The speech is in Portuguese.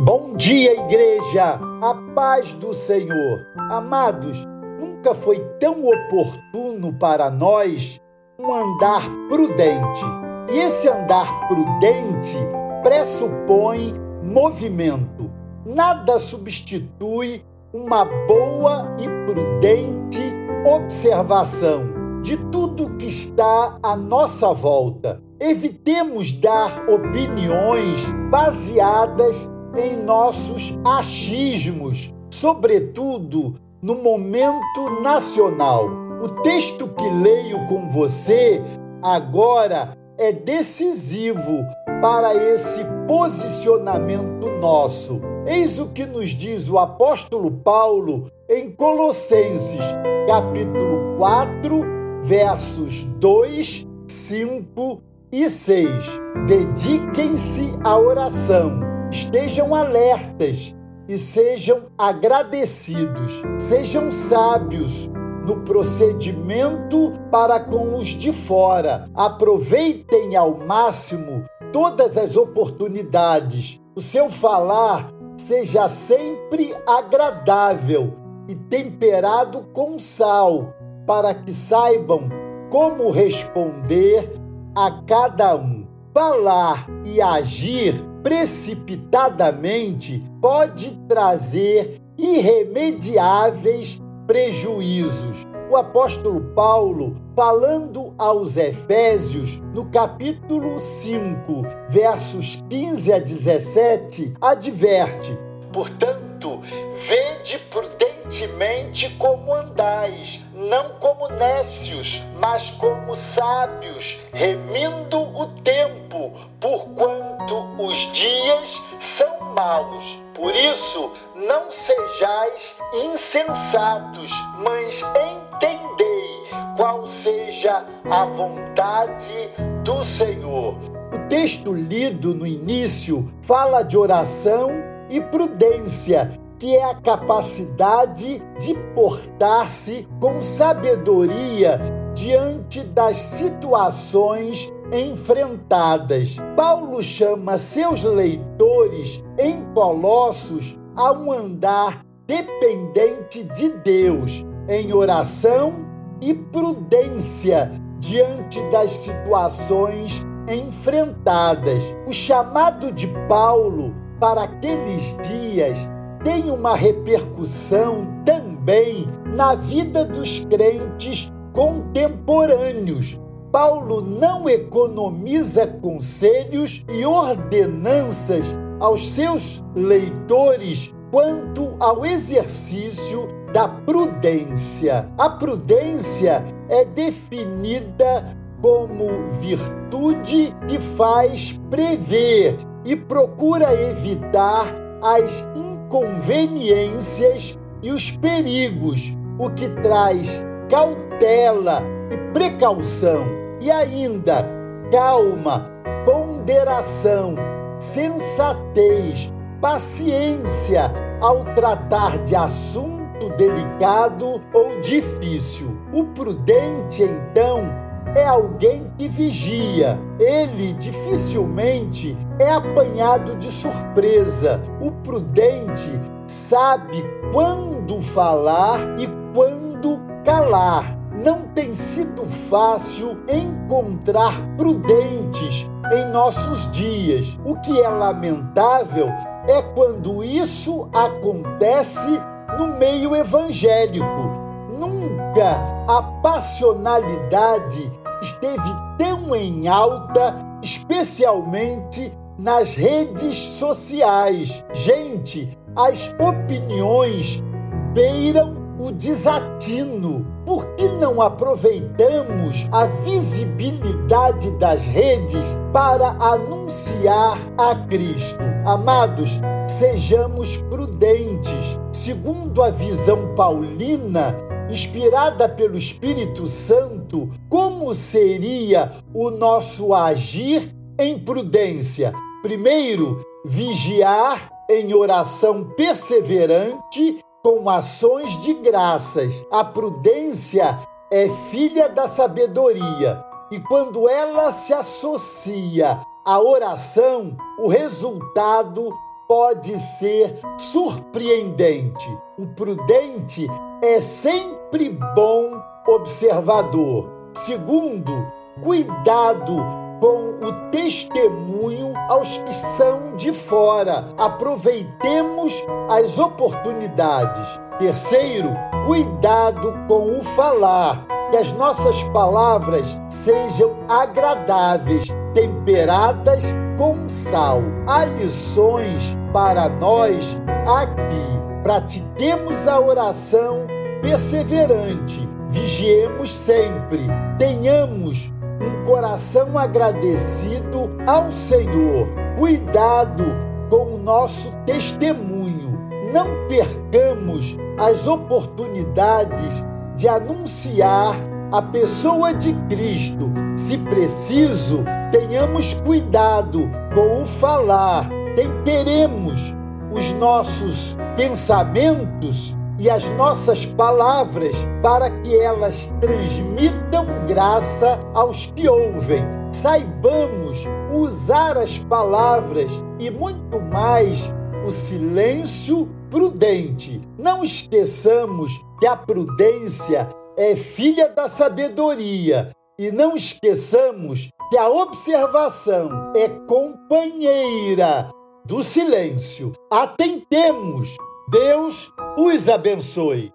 Bom dia, igreja! A paz do Senhor. Amados, nunca foi tão oportuno para nós um andar prudente. E esse andar prudente pressupõe movimento. Nada substitui uma boa e prudente observação de tudo que está à nossa volta. Evitemos dar opiniões baseadas em nossos achismos, sobretudo no momento nacional. O texto que leio com você agora é decisivo para esse posicionamento nosso. Eis o que nos diz o apóstolo Paulo em Colossenses, capítulo 4, versos 2, 5 e 6. Dediquem-se à oração Estejam alertas e sejam agradecidos. Sejam sábios no procedimento para com os de fora. Aproveitem ao máximo todas as oportunidades. O seu falar seja sempre agradável e temperado com sal, para que saibam como responder a cada um. Falar e agir precipitadamente pode trazer irremediáveis prejuízos. O apóstolo Paulo, falando aos Efésios, no capítulo 5, versos 15 a 17, adverte: Portanto, vede prudentemente como andais, não como nécios, mas como sábios, remindo o tempo, porquanto os dias são maus. Por isso, não sejais insensatos, mas entendei qual seja a vontade do Senhor. O texto lido no início fala de oração e prudência, que é a capacidade de portar-se com sabedoria diante das situações enfrentadas. Paulo chama seus leitores em Colossos a um andar dependente de Deus, em oração e prudência diante das situações enfrentadas. O chamado de Paulo para aqueles dias tem uma repercussão também na vida dos crentes contemporâneos. Paulo não economiza conselhos e ordenanças aos seus leitores quanto ao exercício da prudência. A prudência é definida como virtude que faz prever e procura evitar as inconveniências e os perigos, o que traz cautela e precaução, e ainda calma, ponderação, sensatez, paciência ao tratar de assunto delicado ou difícil. O prudente, então, é alguém que vigia. Ele dificilmente é apanhado de surpresa. O prudente sabe quando falar e quando calar. Não tem sido fácil encontrar prudentes em nossos dias. O que é lamentável é quando isso acontece no meio evangélico. Nunca a passionalidade esteve tão em alta, especialmente nas redes sociais. Gente, as opiniões beiram o desatino. Por que não aproveitamos a visibilidade das redes para anunciar a Cristo? Amados, sejamos prudentes. Segundo a visão paulina, inspirada pelo Espírito Santo, como seria o nosso agir em prudência? Primeiro, vigiar em oração perseverante com ações de graças. A prudência é filha da sabedoria e quando ela se associa à oração, o resultado pode ser surpreendente. O prudente é sempre bom observador. Segundo, cuidado com o testemunho aos que são de fora. Aproveitemos as oportunidades. Terceiro, cuidado com o falar. Que as nossas palavras sejam agradáveis, temperadas com sal. Há lições para nós aqui. Pratiquemos a oração perseverante, vigiemos sempre, tenhamos um coração agradecido ao Senhor. Cuidado com o nosso testemunho. Não percamos as oportunidades de anunciar a pessoa de Cristo. Se preciso, tenhamos cuidado com o falar, temperemos os nossos pensamentos e as nossas palavras para que elas transmitam graça aos que ouvem. Saibamos usar as palavras e muito mais o silêncio prudente. Não esqueçamos que a prudência é filha da sabedoria e não esqueçamos que a observação é companheira do silêncio. Atentemos Deus os abençoe.